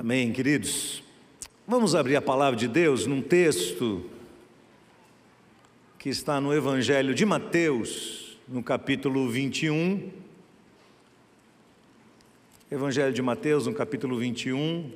Amém, queridos. Vamos abrir a palavra de Deus num texto que está no Evangelho de Mateus, no capítulo 21. Evangelho de Mateus, no capítulo 21.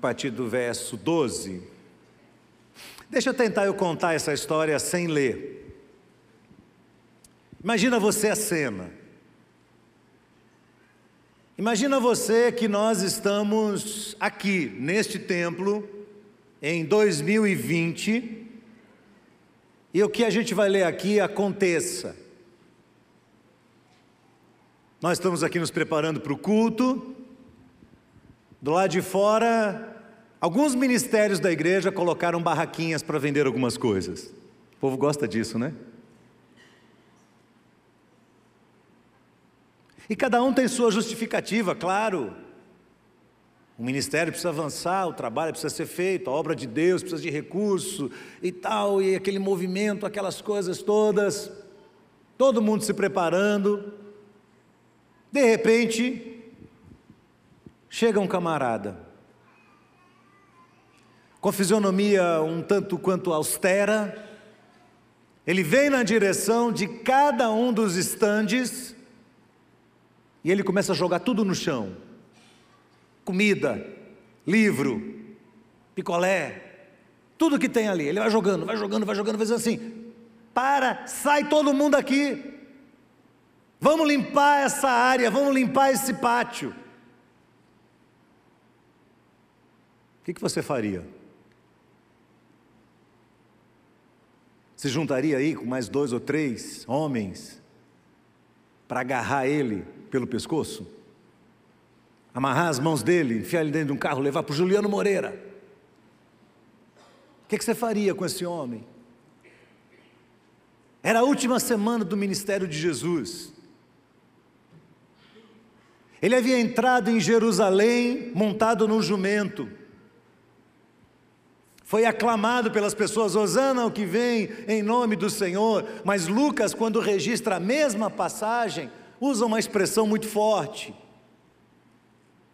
Partir do verso 12. Deixa eu tentar eu contar essa história sem ler. Imagina você a cena. Imagina você que nós estamos aqui neste templo em 2020 e o que a gente vai ler aqui aconteça. Nós estamos aqui nos preparando para o culto, do lado de fora, alguns ministérios da igreja colocaram barraquinhas para vender algumas coisas. O povo gosta disso, né? E cada um tem sua justificativa, claro. O ministério precisa avançar, o trabalho precisa ser feito, a obra de Deus precisa de recurso e tal, e aquele movimento, aquelas coisas todas. Todo mundo se preparando. De repente, Chega um camarada, com fisionomia um tanto quanto austera, ele vem na direção de cada um dos estandes e ele começa a jogar tudo no chão: comida, livro, picolé, tudo que tem ali. Ele vai jogando, vai jogando, vai jogando, vai dizendo assim: para, sai todo mundo aqui. Vamos limpar essa área, vamos limpar esse pátio. o que, que você faria? Se juntaria aí com mais dois ou três homens para agarrar ele pelo pescoço? Amarrar as mãos dele, enfiar ele dentro de um carro, levar para o Juliano Moreira? O que, que você faria com esse homem? Era a última semana do ministério de Jesus. Ele havia entrado em Jerusalém montado num jumento foi aclamado pelas pessoas, Osana o que vem em nome do Senhor, mas Lucas, quando registra a mesma passagem, usa uma expressão muito forte.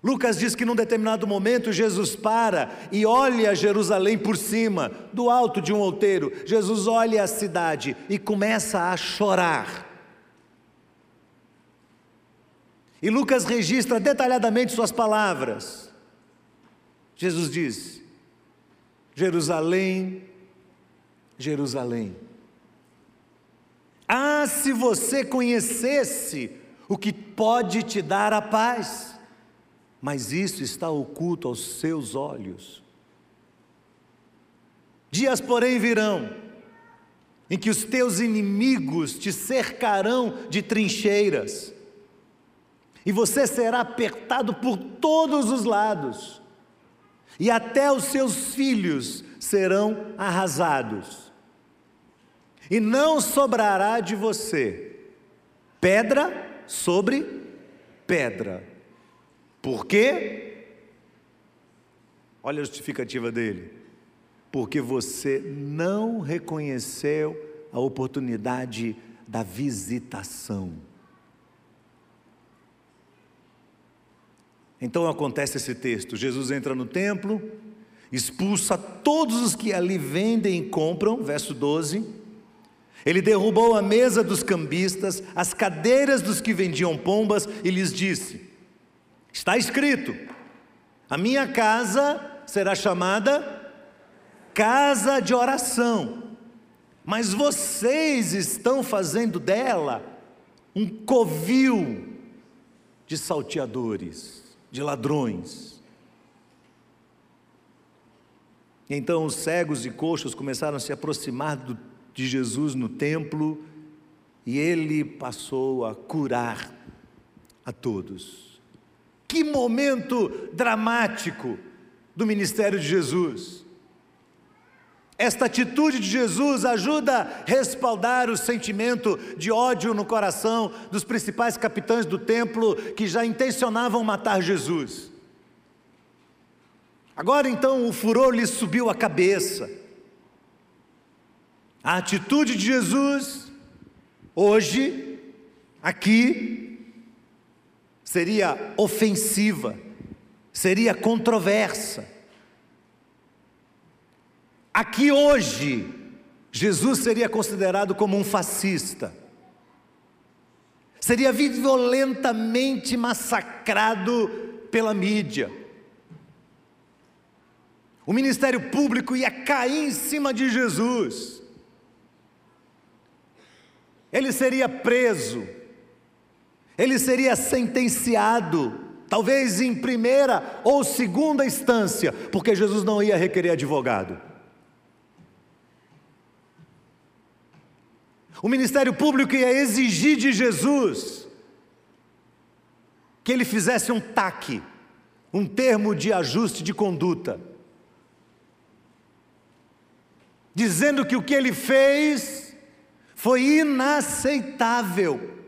Lucas diz que num determinado momento Jesus para e olha Jerusalém por cima, do alto de um outeiro. Jesus olha a cidade e começa a chorar. E Lucas registra detalhadamente suas palavras. Jesus diz: Jerusalém, Jerusalém. Ah, se você conhecesse o que pode te dar a paz, mas isso está oculto aos seus olhos. Dias, porém, virão, em que os teus inimigos te cercarão de trincheiras, e você será apertado por todos os lados e até os seus filhos serão arrasados. E não sobrará de você pedra sobre pedra. Por quê? Olha a justificativa dele. Porque você não reconheceu a oportunidade da visitação. Então acontece esse texto: Jesus entra no templo, expulsa todos os que ali vendem e compram, verso 12. Ele derrubou a mesa dos cambistas, as cadeiras dos que vendiam pombas e lhes disse: Está escrito, a minha casa será chamada casa de oração, mas vocês estão fazendo dela um covil de salteadores de ladrões. Então os cegos e coxos começaram a se aproximar de Jesus no templo e ele passou a curar a todos. Que momento dramático do ministério de Jesus. Esta atitude de Jesus ajuda a respaldar o sentimento de ódio no coração dos principais capitães do templo que já intencionavam matar Jesus. Agora então o furor lhe subiu à cabeça. A atitude de Jesus, hoje, aqui, seria ofensiva, seria controversa. Aqui hoje, Jesus seria considerado como um fascista, seria violentamente massacrado pela mídia. O ministério público ia cair em cima de Jesus, ele seria preso, ele seria sentenciado, talvez em primeira ou segunda instância, porque Jesus não ia requerer advogado. O Ministério Público ia exigir de Jesus que ele fizesse um TAC, um termo de ajuste de conduta, dizendo que o que ele fez foi inaceitável.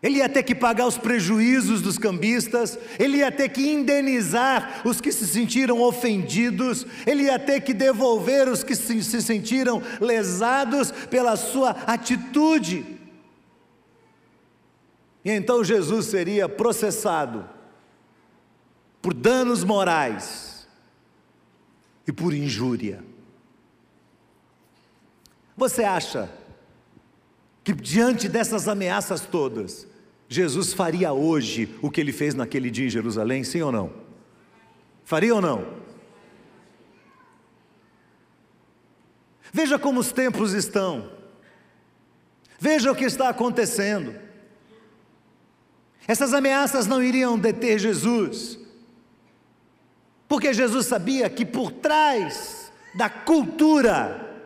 Ele ia ter que pagar os prejuízos dos cambistas, ele ia ter que indenizar os que se sentiram ofendidos, ele ia ter que devolver os que se, se sentiram lesados pela sua atitude. E então Jesus seria processado por danos morais e por injúria. Você acha que diante dessas ameaças todas, Jesus faria hoje o que ele fez naquele dia em Jerusalém, sim ou não? Faria ou não? Veja como os tempos estão, veja o que está acontecendo. Essas ameaças não iriam deter Jesus, porque Jesus sabia que por trás da cultura,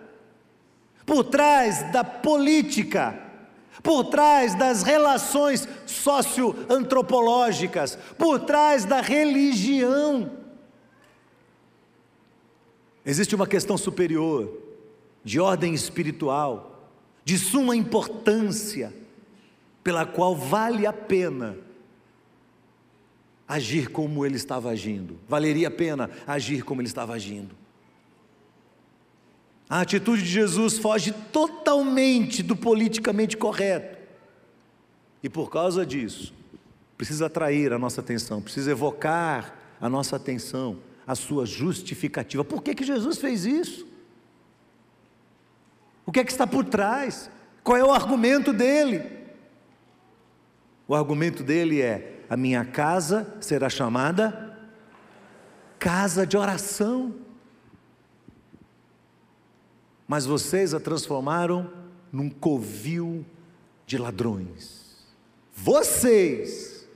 por trás da política, por trás das relações socioantropológicas, por trás da religião, existe uma questão superior, de ordem espiritual, de suma importância, pela qual vale a pena agir como ele estava agindo, valeria a pena agir como ele estava agindo. A atitude de Jesus foge totalmente do politicamente correto. E por causa disso, precisa atrair a nossa atenção, precisa evocar a nossa atenção, a sua justificativa. Por que, que Jesus fez isso? O que é que está por trás? Qual é o argumento dele? O argumento dele é: a minha casa será chamada casa de oração mas vocês a transformaram num covil de ladrões. Vocês,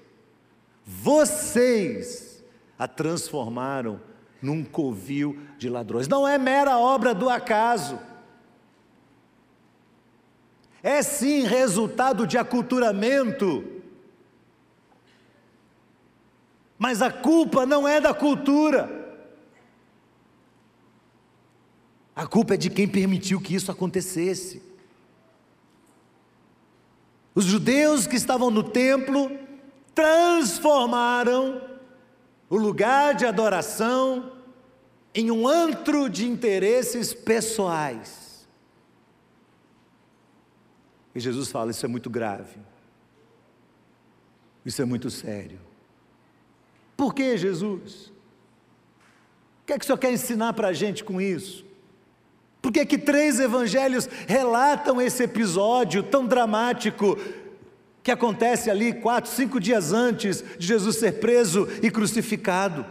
vocês a transformaram num covil de ladrões. Não é mera obra do acaso. É sim resultado de aculturamento. Mas a culpa não é da cultura. A culpa é de quem permitiu que isso acontecesse. Os judeus que estavam no templo transformaram o lugar de adoração em um antro de interesses pessoais. E Jesus fala: Isso é muito grave. Isso é muito sério. Por que, Jesus? O que é que o Senhor quer ensinar para a gente com isso? Por que, que três evangelhos relatam esse episódio tão dramático que acontece ali quatro, cinco dias antes de Jesus ser preso e crucificado?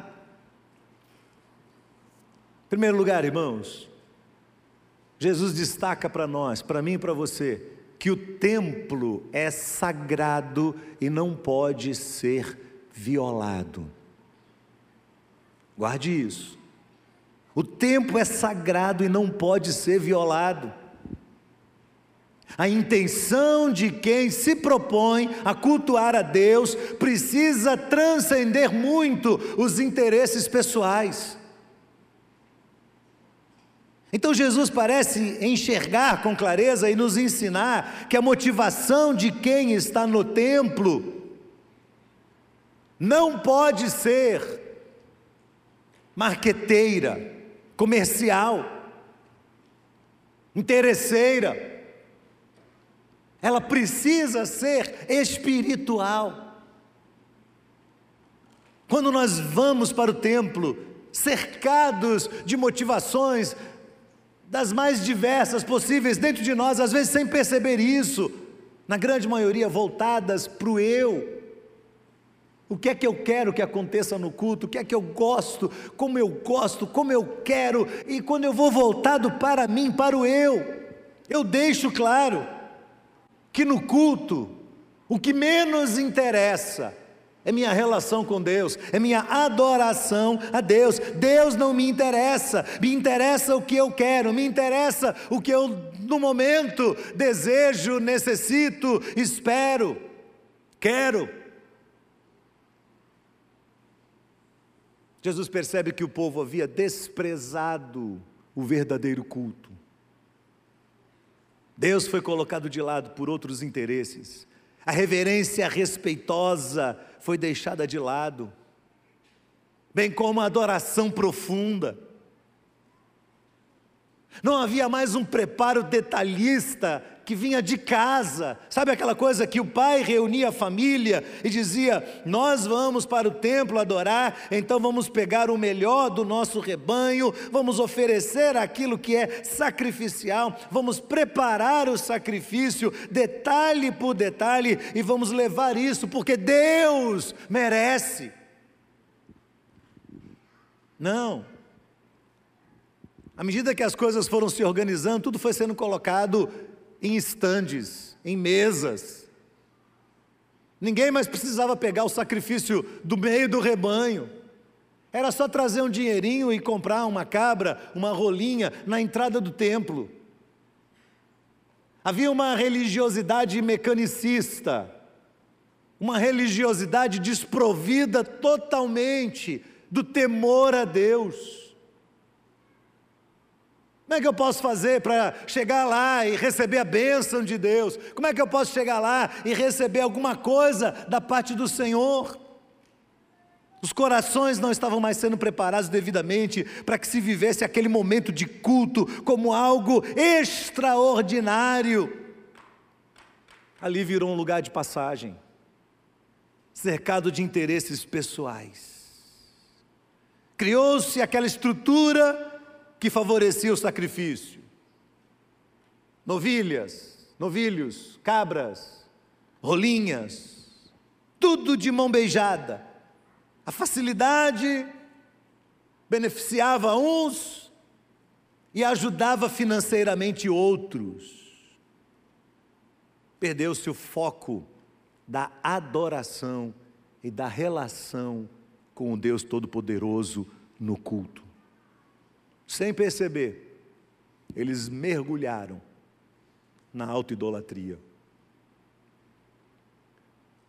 Em primeiro lugar, irmãos, Jesus destaca para nós, para mim e para você, que o templo é sagrado e não pode ser violado. Guarde isso. O tempo é sagrado e não pode ser violado. A intenção de quem se propõe a cultuar a Deus precisa transcender muito os interesses pessoais. Então Jesus parece enxergar com clareza e nos ensinar que a motivação de quem está no templo não pode ser marqueteira, comercial, interesseira. Ela precisa ser espiritual. Quando nós vamos para o templo, cercados de motivações das mais diversas possíveis dentro de nós, às vezes sem perceber isso, na grande maioria voltadas para o eu, o que é que eu quero que aconteça no culto? O que é que eu gosto? Como eu gosto? Como eu quero? E quando eu vou voltado para mim, para o eu, eu deixo claro que no culto o que menos interessa é minha relação com Deus, é minha adoração a Deus. Deus não me interessa, me interessa o que eu quero, me interessa o que eu no momento desejo, necessito, espero, quero. Jesus percebe que o povo havia desprezado o verdadeiro culto. Deus foi colocado de lado por outros interesses. A reverência respeitosa foi deixada de lado, bem como a adoração profunda. Não havia mais um preparo detalhista que vinha de casa. Sabe aquela coisa que o pai reunia a família e dizia: Nós vamos para o templo adorar, então vamos pegar o melhor do nosso rebanho, vamos oferecer aquilo que é sacrificial, vamos preparar o sacrifício, detalhe por detalhe, e vamos levar isso, porque Deus merece. Não. À medida que as coisas foram se organizando, tudo foi sendo colocado em estandes, em mesas. Ninguém mais precisava pegar o sacrifício do meio do rebanho. Era só trazer um dinheirinho e comprar uma cabra, uma rolinha na entrada do templo. Havia uma religiosidade mecanicista, uma religiosidade desprovida totalmente do temor a Deus. Como é que eu posso fazer para chegar lá e receber a bênção de Deus? Como é que eu posso chegar lá e receber alguma coisa da parte do Senhor? Os corações não estavam mais sendo preparados devidamente para que se vivesse aquele momento de culto como algo extraordinário. Ali virou um lugar de passagem, cercado de interesses pessoais. Criou-se aquela estrutura que favorecia o sacrifício. Novilhas, novilhos, cabras, rolinhas, tudo de mão beijada. A facilidade beneficiava uns e ajudava financeiramente outros. Perdeu-se o foco da adoração e da relação com o Deus Todo-Poderoso no culto sem perceber, eles mergulharam na autoidolatria.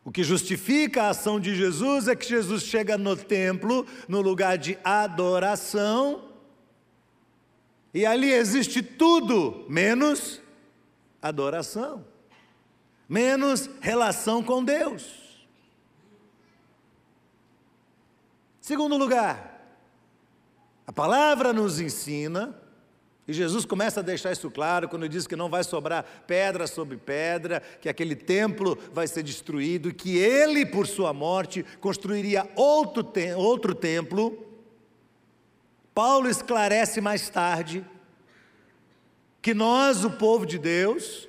O que justifica a ação de Jesus é que Jesus chega no templo, no lugar de adoração, e ali existe tudo menos adoração, menos relação com Deus. Segundo lugar, a palavra nos ensina, e Jesus começa a deixar isso claro quando diz que não vai sobrar pedra sobre pedra, que aquele templo vai ser destruído, que ele, por sua morte, construiria outro, te outro templo. Paulo esclarece mais tarde que nós, o povo de Deus,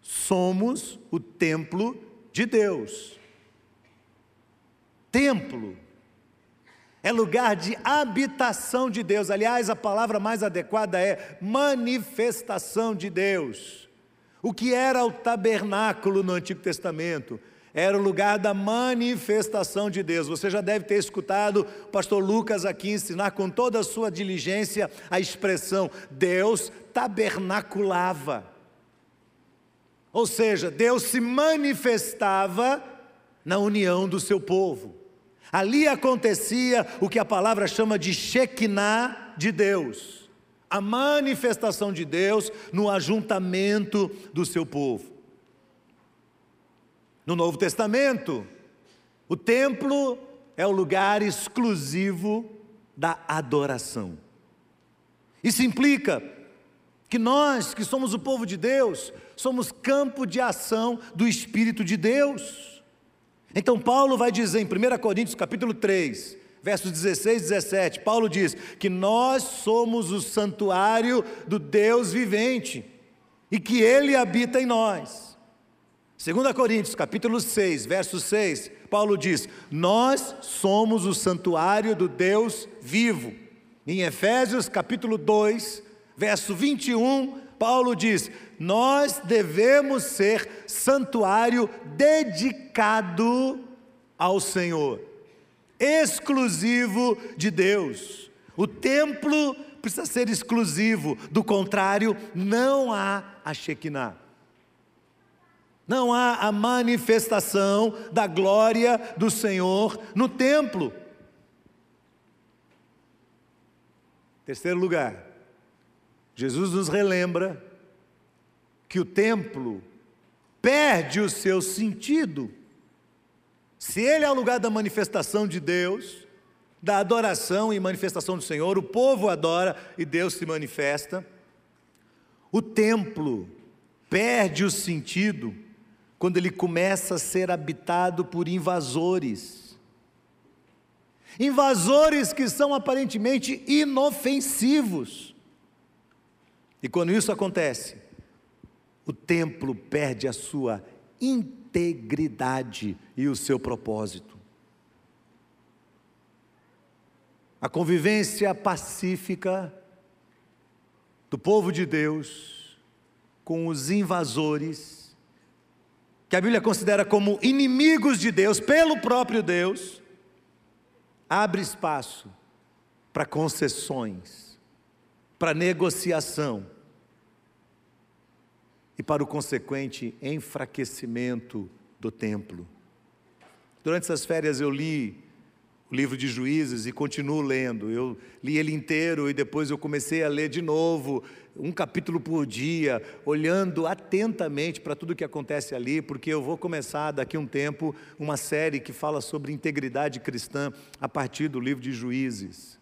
somos o templo de Deus. Templo é lugar de habitação de Deus. Aliás, a palavra mais adequada é manifestação de Deus. O que era o tabernáculo no Antigo Testamento? Era o lugar da manifestação de Deus. Você já deve ter escutado o pastor Lucas aqui ensinar com toda a sua diligência a expressão Deus tabernaculava. Ou seja, Deus se manifestava na união do seu povo. Ali acontecia o que a palavra chama de Shekinah de Deus, a manifestação de Deus no ajuntamento do seu povo. No Novo Testamento, o templo é o lugar exclusivo da adoração. Isso implica que nós, que somos o povo de Deus, somos campo de ação do Espírito de Deus. Então Paulo vai dizer em 1 Coríntios capítulo 3, versos 16 e 17, Paulo diz que nós somos o santuário do Deus vivente e que ele habita em nós. 2 Coríntios capítulo 6, verso 6, Paulo diz: Nós somos o santuário do Deus vivo. Em Efésios capítulo 2, verso 21, Paulo diz: Nós devemos ser santuário dedicado ao Senhor, exclusivo de Deus. O templo precisa ser exclusivo, do contrário, não há a Shekinah. Não há a manifestação da glória do Senhor no templo. Terceiro lugar, Jesus nos relembra que o templo perde o seu sentido. Se ele é o lugar da manifestação de Deus, da adoração e manifestação do Senhor, o povo adora e Deus se manifesta. O templo perde o sentido quando ele começa a ser habitado por invasores. Invasores que são aparentemente inofensivos e quando isso acontece, o templo perde a sua integridade e o seu propósito. A convivência pacífica do povo de Deus com os invasores, que a Bíblia considera como inimigos de Deus, pelo próprio Deus, abre espaço para concessões, para negociação, e para o consequente enfraquecimento do templo. Durante essas férias eu li o livro de Juízes e continuo lendo. Eu li ele inteiro e depois eu comecei a ler de novo, um capítulo por dia, olhando atentamente para tudo o que acontece ali, porque eu vou começar daqui a um tempo uma série que fala sobre integridade cristã a partir do livro de Juízes.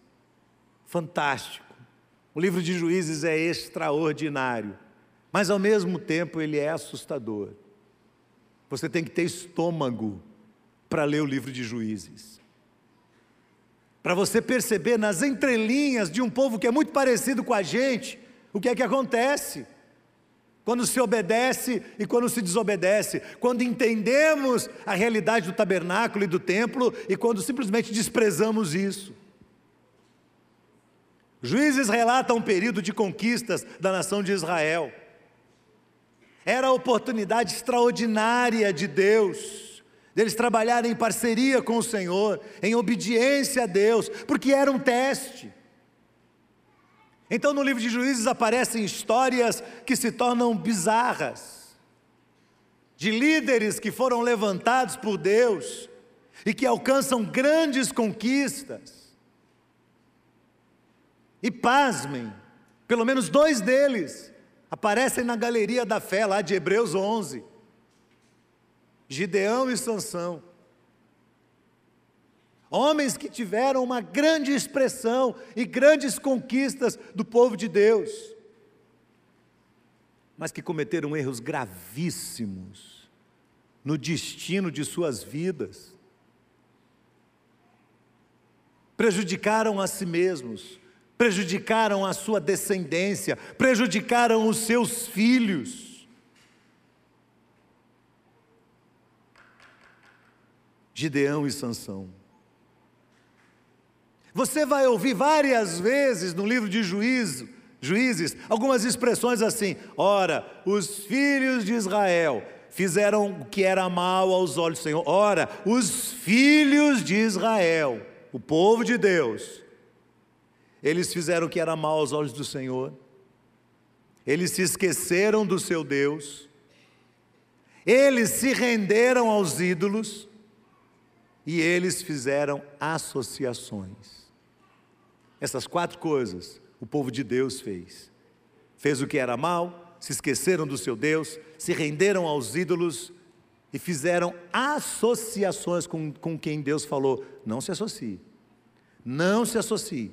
Fantástico. O livro de Juízes é extraordinário mas ao mesmo tempo ele é assustador. Você tem que ter estômago para ler o livro de Juízes. Para você perceber nas entrelinhas de um povo que é muito parecido com a gente, o que é que acontece. Quando se obedece e quando se desobedece, quando entendemos a realidade do tabernáculo e do templo e quando simplesmente desprezamos isso. Juízes relata um período de conquistas da nação de Israel. Era a oportunidade extraordinária de Deus, deles trabalharem em parceria com o Senhor, em obediência a Deus, porque era um teste. Então, no livro de Juízes aparecem histórias que se tornam bizarras, de líderes que foram levantados por Deus e que alcançam grandes conquistas. E pasmem, pelo menos dois deles aparecem na galeria da fé lá de Hebreus 11. Gideão e Sansão. Homens que tiveram uma grande expressão e grandes conquistas do povo de Deus, mas que cometeram erros gravíssimos no destino de suas vidas, prejudicaram a si mesmos, prejudicaram a sua descendência, prejudicaram os seus filhos. Gideão e Sansão. Você vai ouvir várias vezes no livro de Juízo, Juízes, algumas expressões assim: ora, os filhos de Israel fizeram o que era mal aos olhos do Senhor. Ora, os filhos de Israel, o povo de Deus, eles fizeram o que era mal aos olhos do Senhor, eles se esqueceram do seu Deus, eles se renderam aos ídolos e eles fizeram associações. Essas quatro coisas o povo de Deus fez. Fez o que era mal, se esqueceram do seu Deus, se renderam aos ídolos e fizeram associações com, com quem Deus falou: não se associe, não se associe.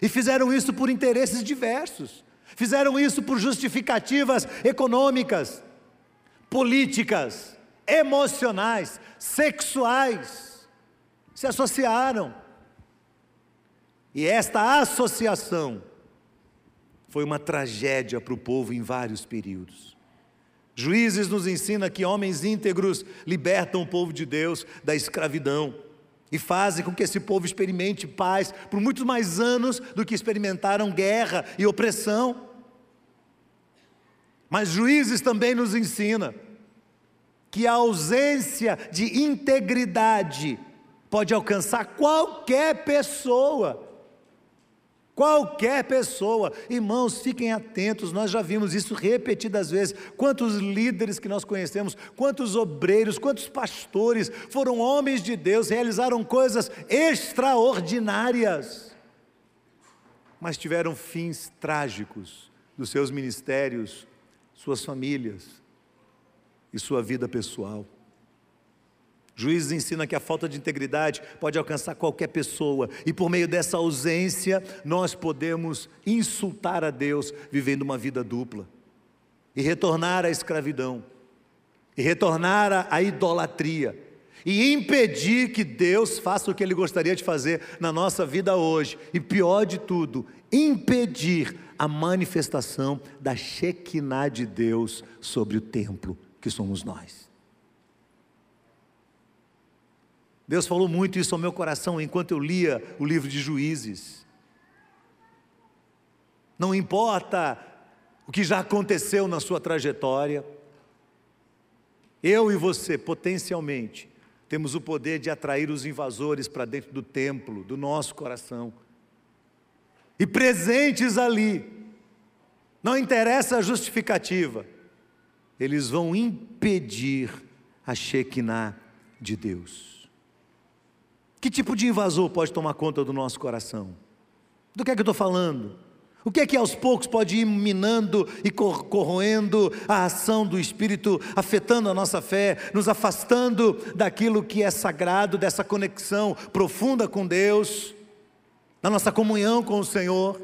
E fizeram isso por interesses diversos, fizeram isso por justificativas econômicas, políticas, emocionais, sexuais. Se associaram. E esta associação foi uma tragédia para o povo em vários períodos. Juízes nos ensina que homens íntegros libertam o povo de Deus da escravidão e fazem com que esse povo experimente paz por muitos mais anos do que experimentaram guerra e opressão. Mas Juízes também nos ensina que a ausência de integridade pode alcançar qualquer pessoa. Qualquer pessoa, irmãos, fiquem atentos, nós já vimos isso repetidas vezes. Quantos líderes que nós conhecemos, quantos obreiros, quantos pastores foram homens de Deus, realizaram coisas extraordinárias, mas tiveram fins trágicos dos seus ministérios, suas famílias e sua vida pessoal. Juízes ensina que a falta de integridade pode alcançar qualquer pessoa, e por meio dessa ausência, nós podemos insultar a Deus vivendo uma vida dupla, e retornar à escravidão, e retornar à idolatria, e impedir que Deus faça o que Ele gostaria de fazer na nossa vida hoje, e pior de tudo, impedir a manifestação da Shekinah de Deus sobre o templo que somos nós. Deus falou muito isso ao meu coração enquanto eu lia o livro de Juízes. Não importa o que já aconteceu na sua trajetória, eu e você, potencialmente, temos o poder de atrair os invasores para dentro do templo, do nosso coração. E presentes ali, não interessa a justificativa, eles vão impedir a Shekinah de Deus. Que tipo de invasor pode tomar conta do nosso coração? Do que é que eu estou falando? O que é que aos poucos pode ir minando e corroendo a ação do Espírito, afetando a nossa fé, nos afastando daquilo que é sagrado, dessa conexão profunda com Deus, da nossa comunhão com o Senhor?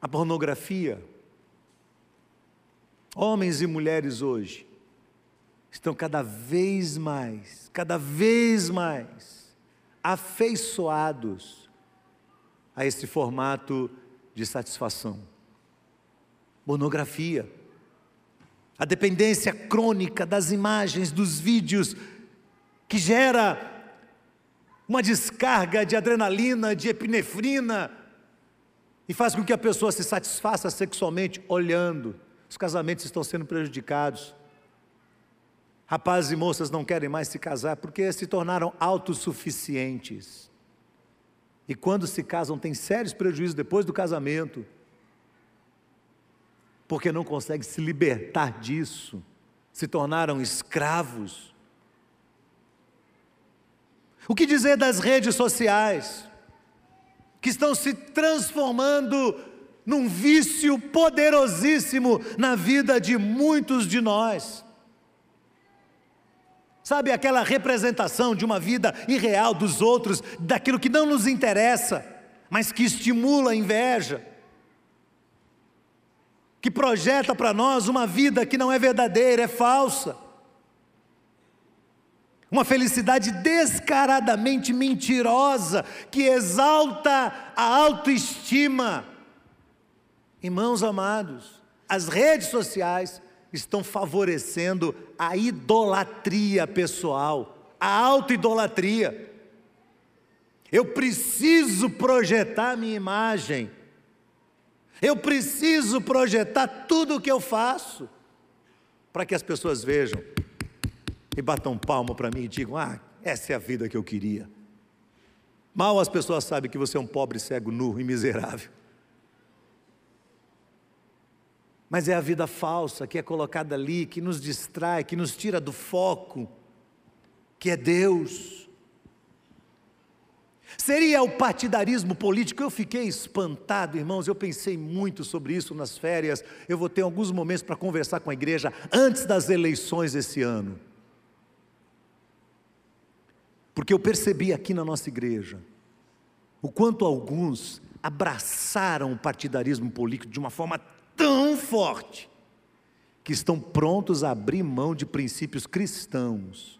A pornografia. Homens e mulheres hoje estão cada vez mais, cada vez mais afeiçoados a esse formato de satisfação. Pornografia, a dependência crônica das imagens, dos vídeos, que gera uma descarga de adrenalina, de epinefrina, e faz com que a pessoa se satisfaça sexualmente olhando. Os casamentos estão sendo prejudicados. Rapazes e moças não querem mais se casar porque se tornaram autossuficientes. E quando se casam, tem sérios prejuízos depois do casamento, porque não conseguem se libertar disso, se tornaram escravos. O que dizer das redes sociais, que estão se transformando num vício poderosíssimo na vida de muitos de nós? Sabe aquela representação de uma vida irreal dos outros, daquilo que não nos interessa, mas que estimula a inveja, que projeta para nós uma vida que não é verdadeira, é falsa. Uma felicidade descaradamente mentirosa, que exalta a autoestima. Irmãos amados, as redes sociais estão favorecendo a idolatria pessoal, a autoidolatria. Eu preciso projetar minha imagem. Eu preciso projetar tudo o que eu faço para que as pessoas vejam e batam palmo para mim e digam: "Ah, essa é a vida que eu queria". Mal as pessoas sabem que você é um pobre cego nu e miserável. Mas é a vida falsa que é colocada ali, que nos distrai, que nos tira do foco, que é Deus. Seria o partidarismo político? Eu fiquei espantado, irmãos. Eu pensei muito sobre isso nas férias. Eu vou ter alguns momentos para conversar com a igreja antes das eleições esse ano. Porque eu percebi aqui na nossa igreja o quanto alguns abraçaram o partidarismo político de uma forma tão forte que estão prontos a abrir mão de princípios cristãos.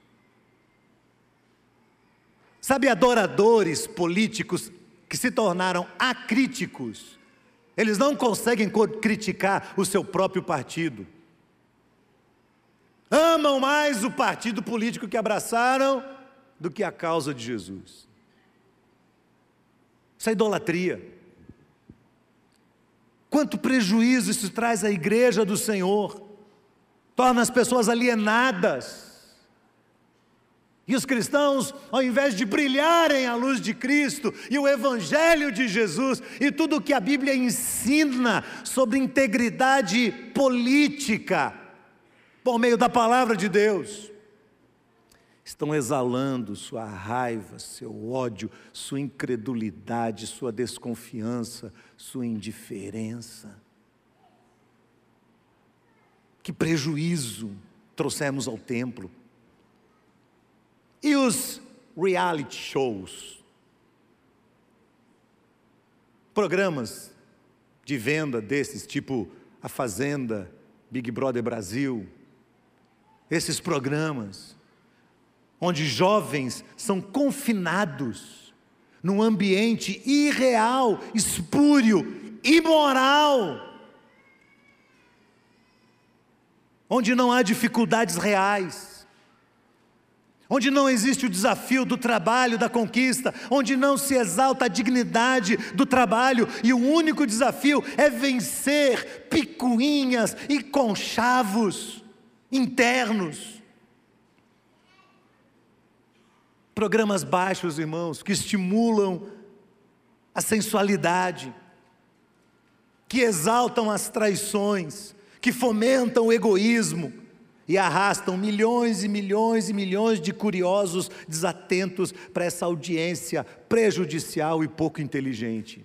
Sabe, adoradores políticos que se tornaram acríticos, eles não conseguem criticar o seu próprio partido. Amam mais o partido político que abraçaram do que a causa de Jesus. Isso é idolatria. Quanto prejuízo isso traz à igreja do Senhor, torna as pessoas alienadas. E os cristãos, ao invés de brilharem a luz de Cristo e o Evangelho de Jesus e tudo o que a Bíblia ensina sobre integridade política, por meio da palavra de Deus, estão exalando sua raiva, seu ódio, sua incredulidade, sua desconfiança, sua indiferença. Que prejuízo trouxemos ao templo. E os reality shows? Programas de venda desses, tipo A Fazenda, Big Brother Brasil, esses programas onde jovens são confinados num ambiente irreal, espúrio, imoral, onde não há dificuldades reais, onde não existe o desafio do trabalho, da conquista, onde não se exalta a dignidade do trabalho e o único desafio é vencer picuinhas e conchavos internos. Programas baixos, irmãos, que estimulam a sensualidade, que exaltam as traições, que fomentam o egoísmo e arrastam milhões e milhões e milhões de curiosos desatentos para essa audiência prejudicial e pouco inteligente.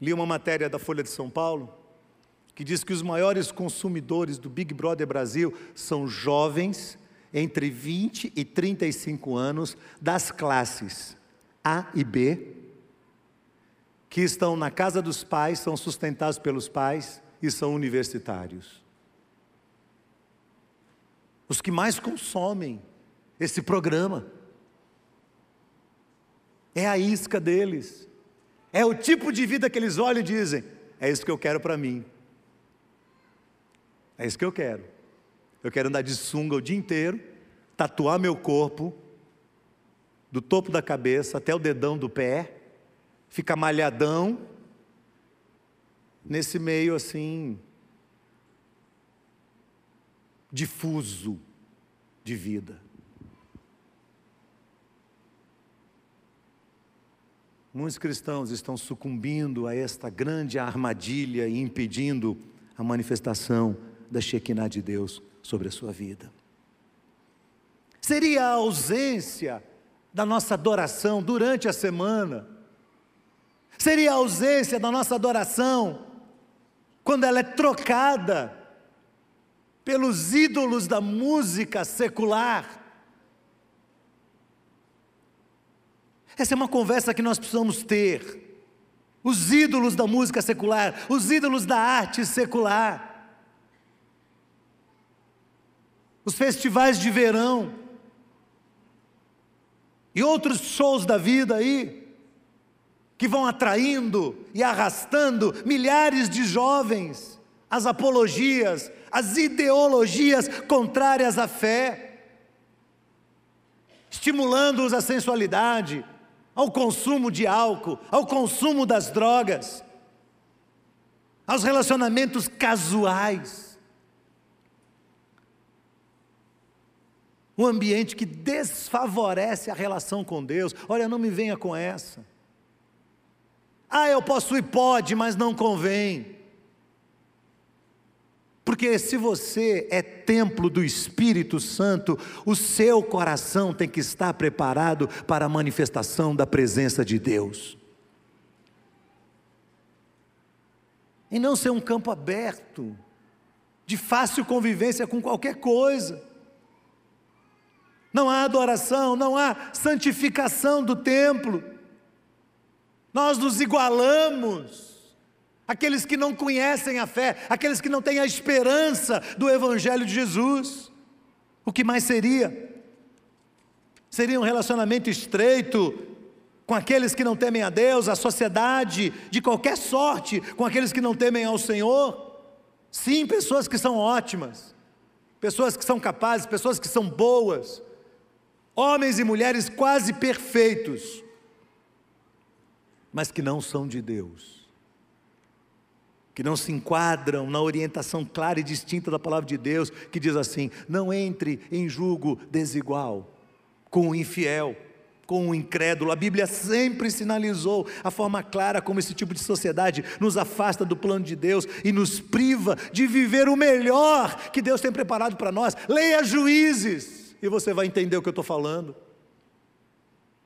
Li uma matéria da Folha de São Paulo que diz que os maiores consumidores do Big Brother Brasil são jovens entre 20 e 35 anos das classes A e B, que estão na casa dos pais, são sustentados pelos pais e são universitários. Os que mais consomem esse programa. É a isca deles. É o tipo de vida que eles olham e dizem: é isso que eu quero para mim. É isso que eu quero. Eu quero andar de sunga o dia inteiro, tatuar meu corpo, do topo da cabeça até o dedão do pé, ficar malhadão, nesse meio assim, difuso de vida. Muitos cristãos estão sucumbindo a esta grande armadilha e impedindo a manifestação da Shekinah de Deus sobre a sua vida. Seria a ausência da nossa adoração durante a semana, seria a ausência da nossa adoração quando ela é trocada pelos ídolos da música secular. Essa é uma conversa que nós precisamos ter. Os ídolos da música secular, os ídolos da arte secular. Os festivais de verão e outros shows da vida aí, que vão atraindo e arrastando milhares de jovens às apologias, às ideologias contrárias à fé, estimulando-os à sensualidade, ao consumo de álcool, ao consumo das drogas, aos relacionamentos casuais. Um ambiente que desfavorece a relação com Deus. Olha, não me venha com essa. Ah, eu posso ir, pode, mas não convém. Porque se você é templo do Espírito Santo, o seu coração tem que estar preparado para a manifestação da presença de Deus. E não ser um campo aberto, de fácil convivência com qualquer coisa. Não há adoração, não há santificação do templo. Nós nos igualamos aqueles que não conhecem a fé, aqueles que não têm a esperança do Evangelho de Jesus. O que mais seria? Seria um relacionamento estreito com aqueles que não temem a Deus, a sociedade de qualquer sorte, com aqueles que não temem ao Senhor. Sim, pessoas que são ótimas, pessoas que são capazes, pessoas que são boas, homens e mulheres quase perfeitos, mas que não são de Deus que não se enquadram na orientação clara e distinta da palavra de Deus, que diz assim: não entre em julgo desigual com o infiel, com o incrédulo. A Bíblia sempre sinalizou a forma clara como esse tipo de sociedade nos afasta do plano de Deus e nos priva de viver o melhor que Deus tem preparado para nós. Leia Juízes e você vai entender o que eu estou falando.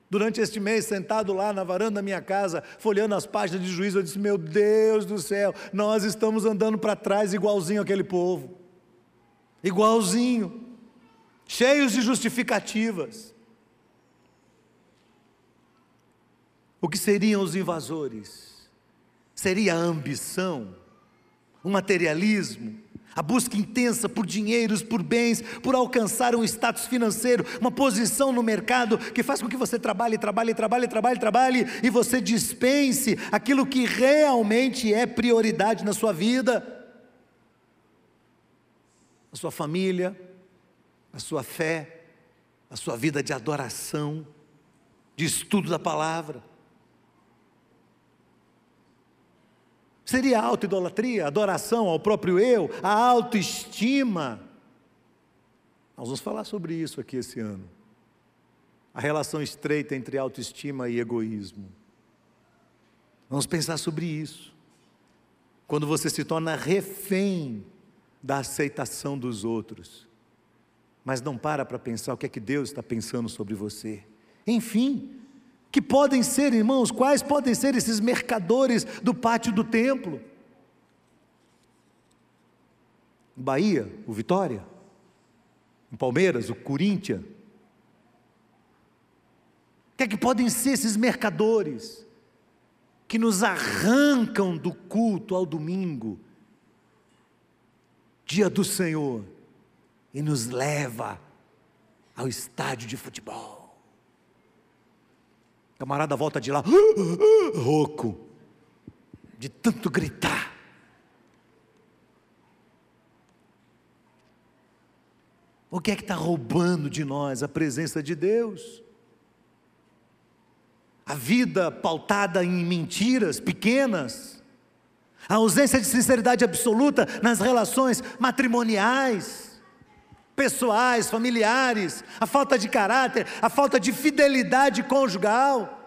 Durante este mês, sentado lá na varanda da minha casa, folhando as páginas de juízo, eu disse: Meu Deus do céu, nós estamos andando para trás igualzinho aquele povo. Igualzinho. Cheios de justificativas. O que seriam os invasores? Seria a ambição, o materialismo, a busca intensa por dinheiros, por bens, por alcançar um status financeiro, uma posição no mercado que faz com que você trabalhe, trabalhe, trabalhe, trabalhe, trabalhe e você dispense aquilo que realmente é prioridade na sua vida, a sua família, a sua fé, a sua vida de adoração, de estudo da palavra. Seria auto-idolatria, adoração ao próprio eu, a autoestima. Nós vamos falar sobre isso aqui esse ano. A relação estreita entre autoestima e egoísmo. Vamos pensar sobre isso. Quando você se torna refém da aceitação dos outros, mas não para para pensar o que é que Deus está pensando sobre você. Enfim, que podem ser, irmãos, quais podem ser esses mercadores do pátio do templo? Em Bahia, o Vitória. Em Palmeiras, o Corinthians. O que é que podem ser esses mercadores que nos arrancam do culto ao domingo, dia do Senhor, e nos leva ao estádio de futebol? Camarada volta de lá, rouco, de tanto gritar. O que é que está roubando de nós a presença de Deus? A vida pautada em mentiras pequenas, a ausência de sinceridade absoluta nas relações matrimoniais, pessoais, familiares, a falta de caráter, a falta de fidelidade conjugal,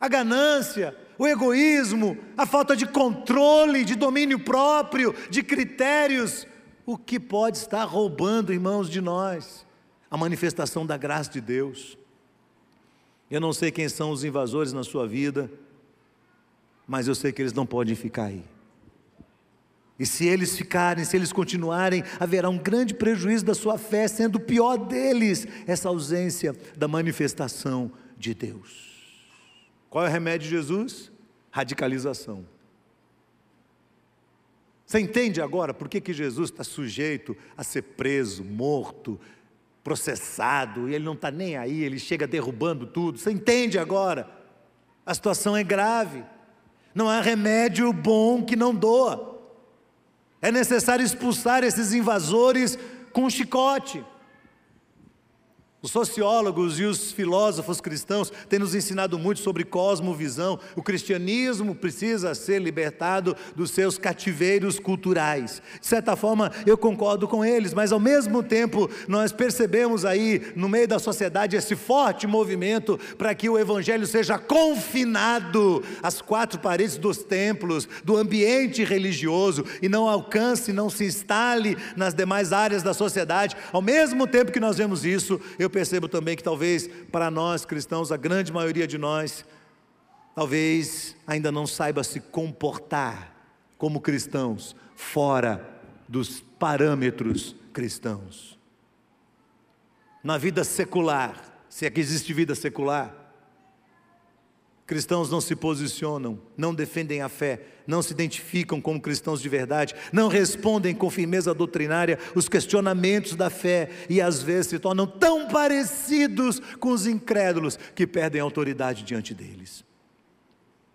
a ganância, o egoísmo, a falta de controle, de domínio próprio, de critérios, o que pode estar roubando, irmãos, de nós? A manifestação da graça de Deus. Eu não sei quem são os invasores na sua vida, mas eu sei que eles não podem ficar aí. E se eles ficarem, se eles continuarem, haverá um grande prejuízo da sua fé, sendo o pior deles essa ausência da manifestação de Deus. Qual é o remédio de Jesus? Radicalização. Você entende agora por que, que Jesus está sujeito a ser preso, morto, processado, e ele não está nem aí, ele chega derrubando tudo? Você entende agora? A situação é grave. Não há remédio bom que não doa. É necessário expulsar esses invasores com um chicote. Os sociólogos e os filósofos cristãos têm nos ensinado muito sobre cosmovisão. O cristianismo precisa ser libertado dos seus cativeiros culturais. De certa forma, eu concordo com eles, mas ao mesmo tempo, nós percebemos aí no meio da sociedade esse forte movimento para que o evangelho seja confinado às quatro paredes dos templos, do ambiente religioso e não alcance, não se instale nas demais áreas da sociedade. Ao mesmo tempo que nós vemos isso, eu eu percebo também que talvez para nós cristãos, a grande maioria de nós, talvez ainda não saiba se comportar como cristãos fora dos parâmetros cristãos. Na vida secular, se é que existe vida secular, Cristãos não se posicionam, não defendem a fé, não se identificam como cristãos de verdade, não respondem com firmeza doutrinária os questionamentos da fé e às vezes se tornam tão parecidos com os incrédulos que perdem autoridade diante deles.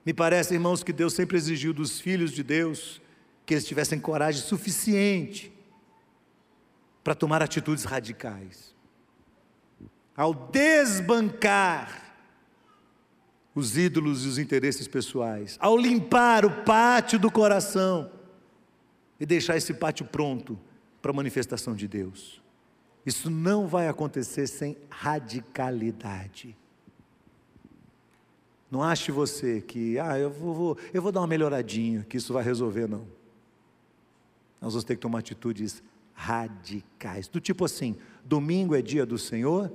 Me parece, irmãos, que Deus sempre exigiu dos filhos de Deus que eles tivessem coragem suficiente para tomar atitudes radicais. Ao desbancar os ídolos e os interesses pessoais, ao limpar o pátio do coração e deixar esse pátio pronto para a manifestação de Deus. Isso não vai acontecer sem radicalidade. Não ache você que, ah, eu vou, vou, eu vou dar uma melhoradinha, que isso vai resolver, não. Nós vamos ter que tomar atitudes radicais. Do tipo assim: domingo é dia do Senhor?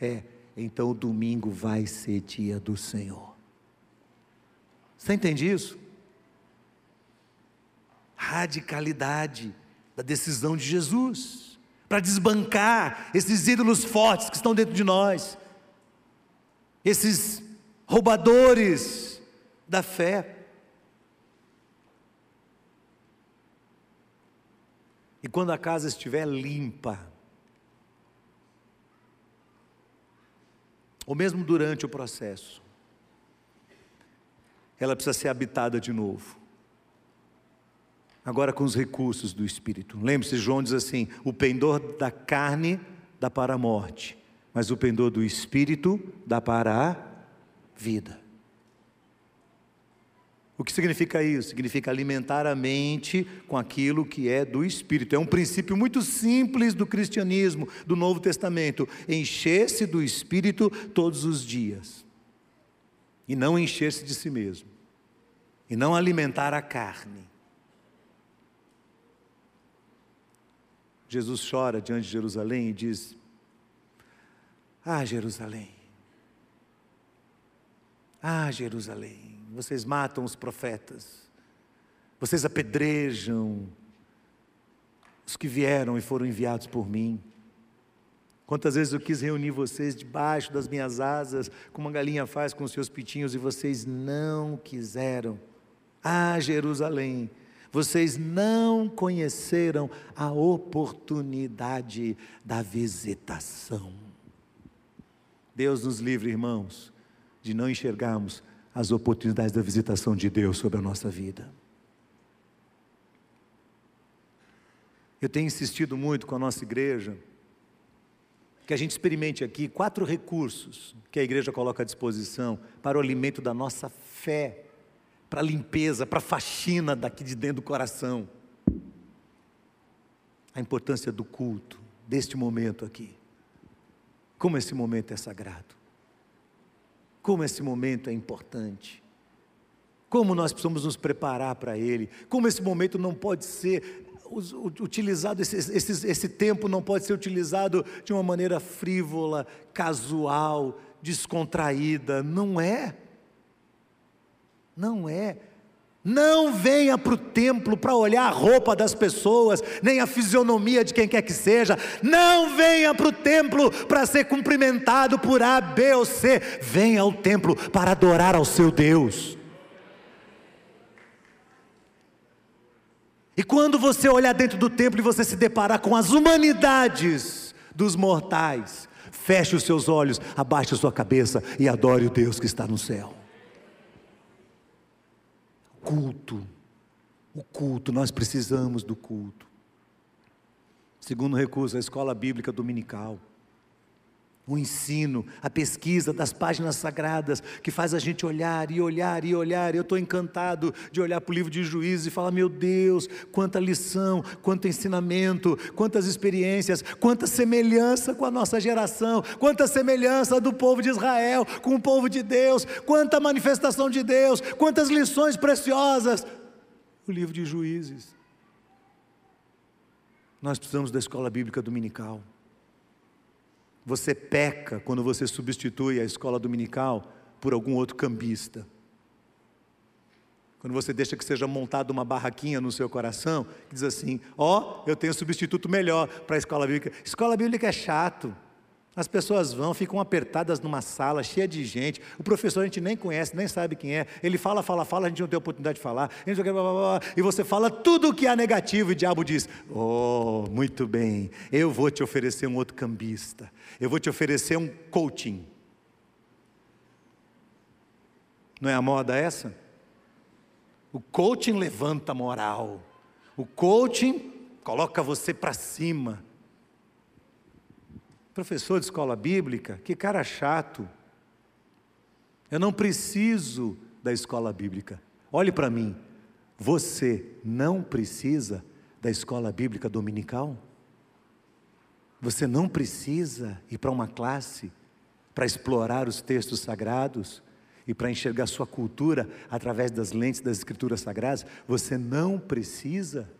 É, então o domingo vai ser dia do Senhor. Você entende isso? Radicalidade da decisão de Jesus para desbancar esses ídolos fortes que estão dentro de nós, esses roubadores da fé. E quando a casa estiver limpa, ou mesmo durante o processo, ela precisa ser habitada de novo. Agora com os recursos do Espírito. Lembre-se, João diz assim: o pendor da carne dá para a morte, mas o pendor do Espírito dá para a vida. O que significa isso? Significa alimentar a mente com aquilo que é do Espírito. É um princípio muito simples do cristianismo, do Novo Testamento. Encher-se do Espírito todos os dias. E não encher-se de si mesmo. E não alimentar a carne. Jesus chora diante de Jerusalém e diz: Ah, Jerusalém. Ah, Jerusalém vocês matam os profetas, vocês apedrejam os que vieram e foram enviados por mim. Quantas vezes eu quis reunir vocês debaixo das minhas asas, como uma galinha faz com os seus pitinhos, e vocês não quiseram. Ah, Jerusalém, vocês não conheceram a oportunidade da visitação. Deus nos livre, irmãos, de não enxergarmos as oportunidades da visitação de Deus sobre a nossa vida. Eu tenho insistido muito com a nossa igreja que a gente experimente aqui quatro recursos que a igreja coloca à disposição para o alimento da nossa fé, para a limpeza, para a faxina daqui de dentro do coração. A importância do culto, deste momento aqui. Como esse momento é sagrado. Como esse momento é importante. Como nós precisamos nos preparar para ele. Como esse momento não pode ser utilizado, esse, esse, esse tempo não pode ser utilizado de uma maneira frívola, casual, descontraída. Não é. Não é. Não venha para o templo para olhar a roupa das pessoas, nem a fisionomia de quem quer que seja. Não venha para o templo para ser cumprimentado por A, B ou C. Venha ao templo para adorar ao seu Deus. E quando você olhar dentro do templo e você se deparar com as humanidades dos mortais, feche os seus olhos, abaixe a sua cabeça e adore o Deus que está no céu culto. O culto, nós precisamos do culto. Segundo recurso, a escola bíblica dominical. O ensino, a pesquisa das páginas sagradas, que faz a gente olhar e olhar e olhar. Eu estou encantado de olhar para o livro de juízes e falar: meu Deus, quanta lição, quanto ensinamento, quantas experiências, quanta semelhança com a nossa geração, quanta semelhança do povo de Israel com o povo de Deus, quanta manifestação de Deus, quantas lições preciosas. O livro de juízes. Nós precisamos da escola bíblica dominical. Você peca quando você substitui a escola dominical por algum outro cambista. Quando você deixa que seja montada uma barraquinha no seu coração, que diz assim: Ó, oh, eu tenho substituto melhor para a escola bíblica. Escola bíblica é chato. As pessoas vão, ficam apertadas numa sala cheia de gente. O professor a gente nem conhece, nem sabe quem é. Ele fala, fala, fala, a gente não tem oportunidade de falar. E você fala tudo o que é negativo e o diabo diz: Oh, muito bem, eu vou te oferecer um outro cambista. Eu vou te oferecer um coaching. Não é a moda essa? O coaching levanta a moral. O coaching coloca você para cima. Professor de escola bíblica, que cara chato. Eu não preciso da escola bíblica. Olhe para mim. Você não precisa da escola bíblica dominical? Você não precisa ir para uma classe para explorar os textos sagrados e para enxergar sua cultura através das lentes das escrituras sagradas? Você não precisa.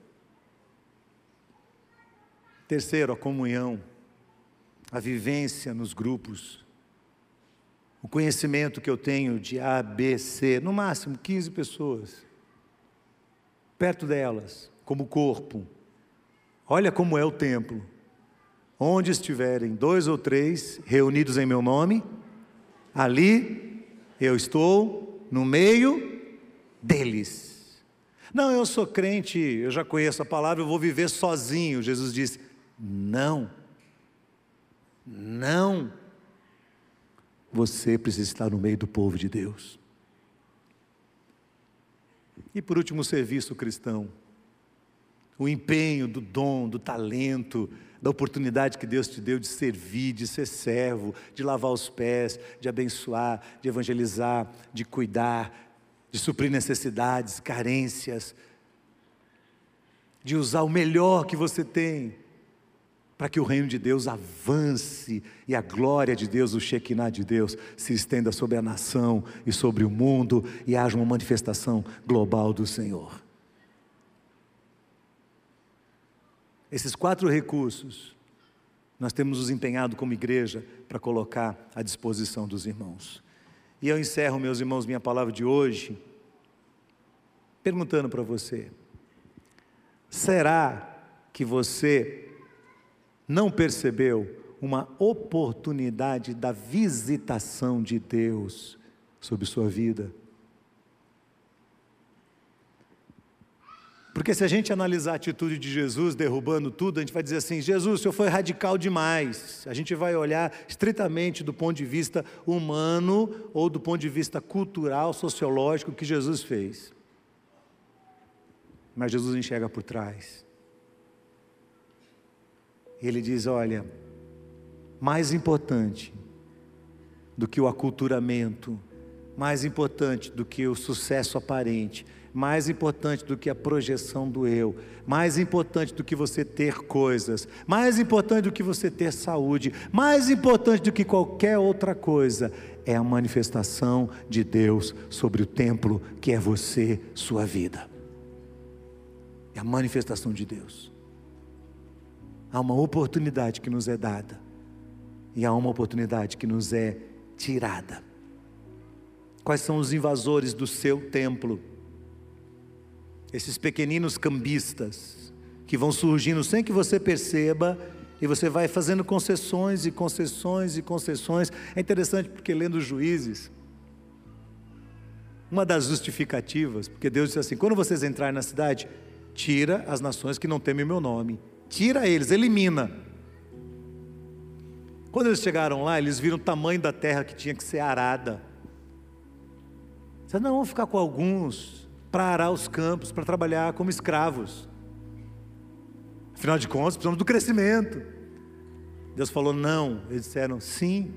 Terceiro, a comunhão a vivência nos grupos, o conhecimento que eu tenho de A, B, C, no máximo 15 pessoas, perto delas, como corpo. Olha como é o templo. Onde estiverem dois ou três reunidos em meu nome, ali eu estou no meio deles. Não, eu sou crente, eu já conheço a palavra, eu vou viver sozinho. Jesus disse: não. Não. Você precisa estar no meio do povo de Deus. E por último, o serviço cristão. O empenho do dom, do talento, da oportunidade que Deus te deu de servir, de ser servo, de lavar os pés, de abençoar, de evangelizar, de cuidar, de suprir necessidades, carências, de usar o melhor que você tem para que o reino de Deus avance e a glória de Deus, o Shekinah de Deus, se estenda sobre a nação e sobre o mundo e haja uma manifestação global do Senhor. Esses quatro recursos nós temos nos empenhado como igreja para colocar à disposição dos irmãos. E eu encerro, meus irmãos, minha palavra de hoje, perguntando para você: será que você não percebeu uma oportunidade da visitação de Deus sobre sua vida? Porque se a gente analisar a atitude de Jesus derrubando tudo, a gente vai dizer assim: Jesus, o senhor foi radical demais. A gente vai olhar estritamente do ponto de vista humano ou do ponto de vista cultural, sociológico que Jesus fez. Mas Jesus enxerga por trás ele diz: olha, mais importante do que o aculturamento, mais importante do que o sucesso aparente, mais importante do que a projeção do eu, mais importante do que você ter coisas, mais importante do que você ter saúde, mais importante do que qualquer outra coisa, é a manifestação de Deus sobre o templo que é você, sua vida. É a manifestação de Deus há uma oportunidade que nos é dada e há uma oportunidade que nos é tirada. Quais são os invasores do seu templo? Esses pequeninos cambistas que vão surgindo sem que você perceba e você vai fazendo concessões e concessões e concessões. É interessante porque lendo os juízes, uma das justificativas, porque Deus disse assim: quando vocês entrarem na cidade, tira as nações que não temem o meu nome tira eles, elimina. Quando eles chegaram lá, eles viram o tamanho da terra que tinha que ser arada. Você não, vamos ficar com alguns para arar os campos, para trabalhar como escravos. Afinal de contas, precisamos do crescimento. Deus falou não. Eles disseram sim.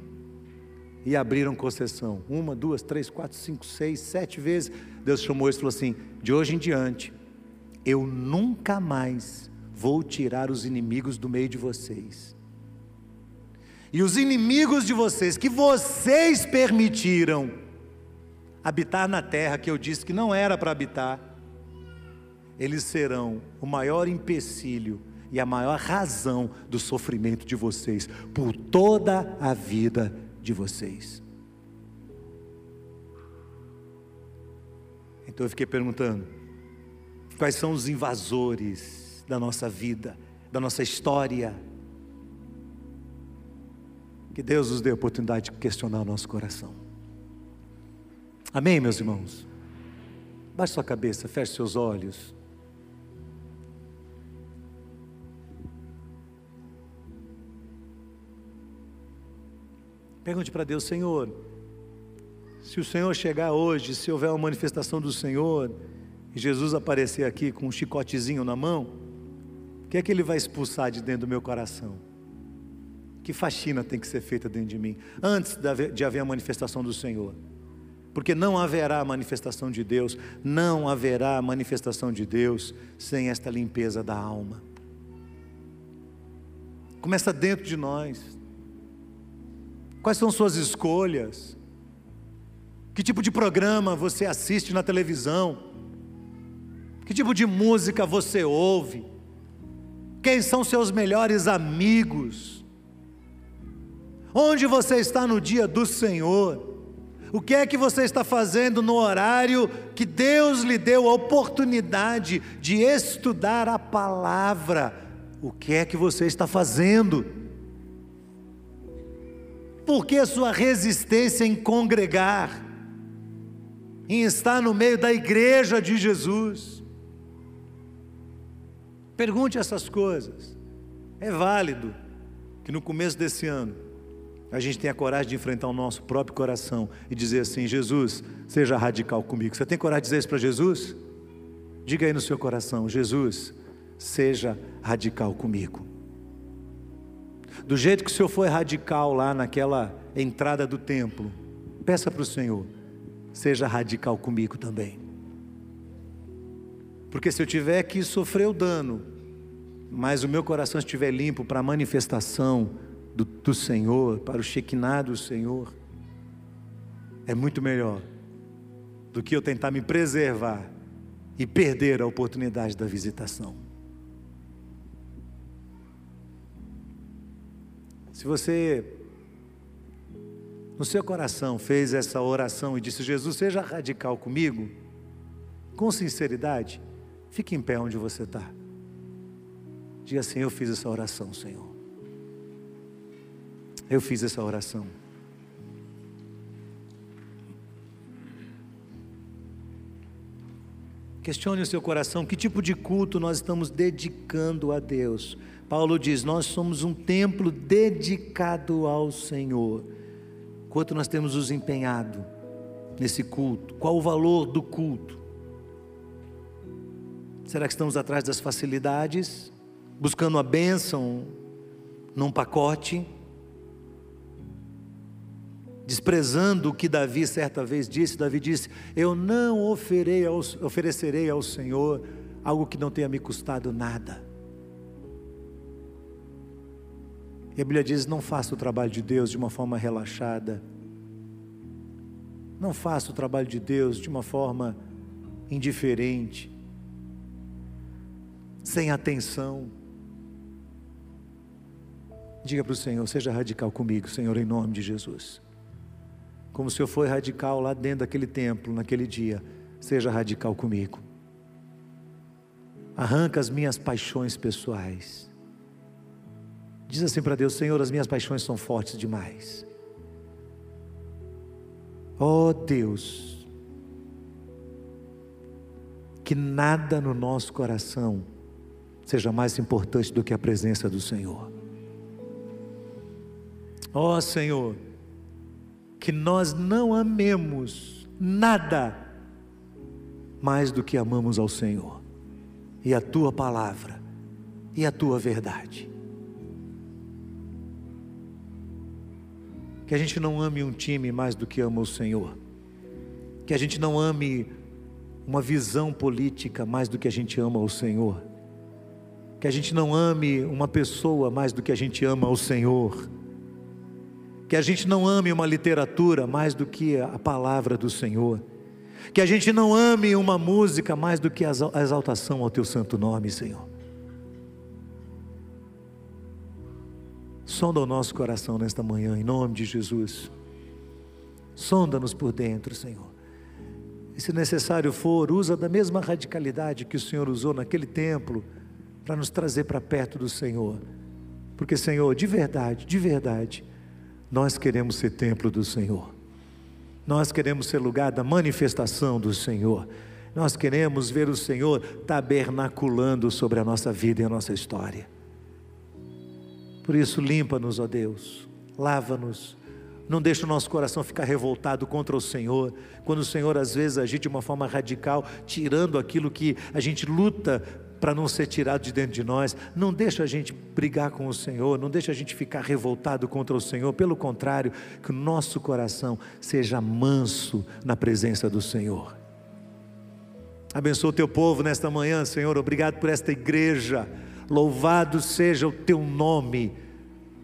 E abriram concessão. Uma, duas, três, quatro, cinco, seis, sete vezes. Deus chamou eles e falou assim: de hoje em diante, eu nunca mais vou tirar os inimigos do meio de vocês. E os inimigos de vocês, que vocês permitiram habitar na terra que eu disse que não era para habitar, eles serão o maior empecilho e a maior razão do sofrimento de vocês por toda a vida de vocês. Então eu fiquei perguntando: quais são os invasores da nossa vida, da nossa história? Que Deus nos dê a oportunidade de questionar o nosso coração. Amém, meus irmãos? Baixe sua cabeça, feche seus olhos. Pergunte para Deus, Senhor, se o Senhor chegar hoje, se houver uma manifestação do Senhor, e Jesus aparecer aqui com um chicotezinho na mão, o que é que Ele vai expulsar de dentro do meu coração? Que faxina tem que ser feita dentro de mim, antes de haver a manifestação do Senhor? Porque não haverá manifestação de Deus, não haverá manifestação de Deus sem esta limpeza da alma. Começa dentro de nós. Quais são suas escolhas? Que tipo de programa você assiste na televisão? Que tipo de música você ouve? Quem são seus melhores amigos? Onde você está no dia do Senhor? O que é que você está fazendo no horário que Deus lhe deu a oportunidade de estudar a palavra? O que é que você está fazendo? Por que sua resistência em congregar, em estar no meio da igreja de Jesus? Pergunte essas coisas. É válido que no começo desse ano a gente tenha coragem de enfrentar o nosso próprio coração e dizer assim: Jesus, seja radical comigo. Você tem coragem de dizer isso para Jesus? Diga aí no seu coração: Jesus, seja radical comigo. Do jeito que o Senhor foi radical lá naquela entrada do templo, peça para o Senhor, seja radical comigo também. Porque se eu tiver que sofrer o dano, mas o meu coração estiver limpo para a manifestação do, do Senhor, para o Shekinah do Senhor, é muito melhor do que eu tentar me preservar e perder a oportunidade da visitação. Se você, no seu coração, fez essa oração e disse: Jesus, seja radical comigo, com sinceridade, fique em pé onde você está. Diga assim: Eu fiz essa oração, Senhor. Eu fiz essa oração. Questione o seu coração: que tipo de culto nós estamos dedicando a Deus? Paulo diz: Nós somos um templo dedicado ao Senhor. Quanto nós temos nos empenhado nesse culto? Qual o valor do culto? Será que estamos atrás das facilidades, buscando a bênção num pacote? desprezando o que Davi certa vez disse, Davi disse: Eu não oferecerei ao Senhor algo que não tenha me custado nada. E a Bíblia diz: não faça o trabalho de Deus de uma forma relaxada. Não faça o trabalho de Deus de uma forma indiferente, sem atenção. Diga para o Senhor: seja radical comigo, Senhor, em nome de Jesus. Como o Senhor foi radical lá dentro daquele templo, naquele dia, seja radical comigo. Arranca as minhas paixões pessoais Diz assim para Deus: Senhor, as minhas paixões são fortes demais. Oh Deus, que nada no nosso coração seja mais importante do que a presença do Senhor. Ó oh, Senhor, que nós não amemos nada mais do que amamos ao Senhor, e a tua palavra, e a tua verdade. Que a gente não ame um time mais do que ama o Senhor. Que a gente não ame uma visão política mais do que a gente ama o Senhor. Que a gente não ame uma pessoa mais do que a gente ama o Senhor. Que a gente não ame uma literatura mais do que a palavra do Senhor. Que a gente não ame uma música mais do que a exaltação ao teu santo nome, Senhor. Sonda o nosso coração nesta manhã, em nome de Jesus. Sonda-nos por dentro, Senhor. E se necessário for, usa da mesma radicalidade que o Senhor usou naquele templo para nos trazer para perto do Senhor. Porque, Senhor, de verdade, de verdade, nós queremos ser templo do Senhor. Nós queremos ser lugar da manifestação do Senhor. Nós queremos ver o Senhor tabernaculando sobre a nossa vida e a nossa história. Por isso, limpa-nos, ó Deus, lava-nos, não deixe o nosso coração ficar revoltado contra o Senhor, quando o Senhor às vezes agir de uma forma radical, tirando aquilo que a gente luta para não ser tirado de dentro de nós. Não deixa a gente brigar com o Senhor, não deixa a gente ficar revoltado contra o Senhor. Pelo contrário, que o nosso coração seja manso na presença do Senhor. Abençoa o teu povo nesta manhã, Senhor. Obrigado por esta igreja Louvado seja o teu nome,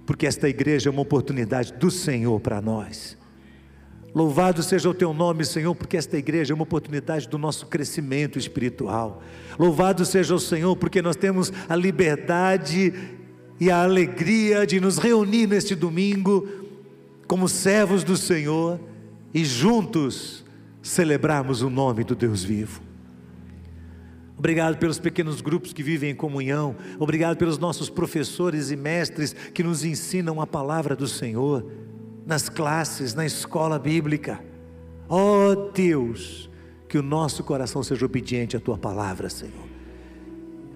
porque esta igreja é uma oportunidade do Senhor para nós. Louvado seja o teu nome, Senhor, porque esta igreja é uma oportunidade do nosso crescimento espiritual. Louvado seja o Senhor, porque nós temos a liberdade e a alegria de nos reunir neste domingo como servos do Senhor e juntos celebrarmos o nome do Deus vivo. Obrigado pelos pequenos grupos que vivem em comunhão. Obrigado pelos nossos professores e mestres que nos ensinam a palavra do Senhor nas classes, na escola bíblica. Ó oh, Deus, que o nosso coração seja obediente à tua palavra, Senhor.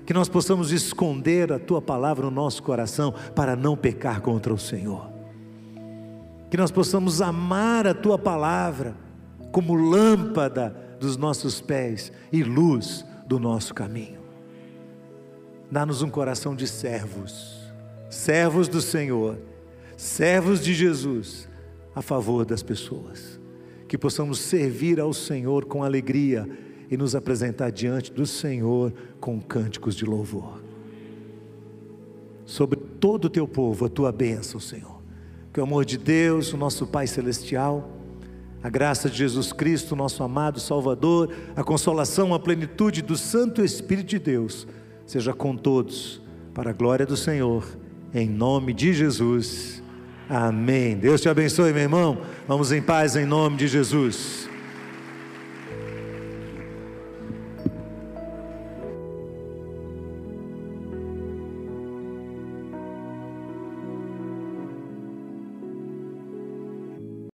Que nós possamos esconder a tua palavra no nosso coração para não pecar contra o Senhor. Que nós possamos amar a tua palavra como lâmpada dos nossos pés e luz do nosso caminho. Dá-nos um coração de servos, servos do Senhor, servos de Jesus, a favor das pessoas. Que possamos servir ao Senhor com alegria e nos apresentar diante do Senhor com cânticos de louvor. Sobre todo o teu povo, a tua bênção, Senhor. Que o amor de Deus, o nosso Pai Celestial, a graça de Jesus Cristo, nosso amado Salvador, a consolação, a plenitude do Santo Espírito de Deus, seja com todos, para a glória do Senhor, em nome de Jesus. Amém. Deus te abençoe, meu irmão. Vamos em paz em nome de Jesus.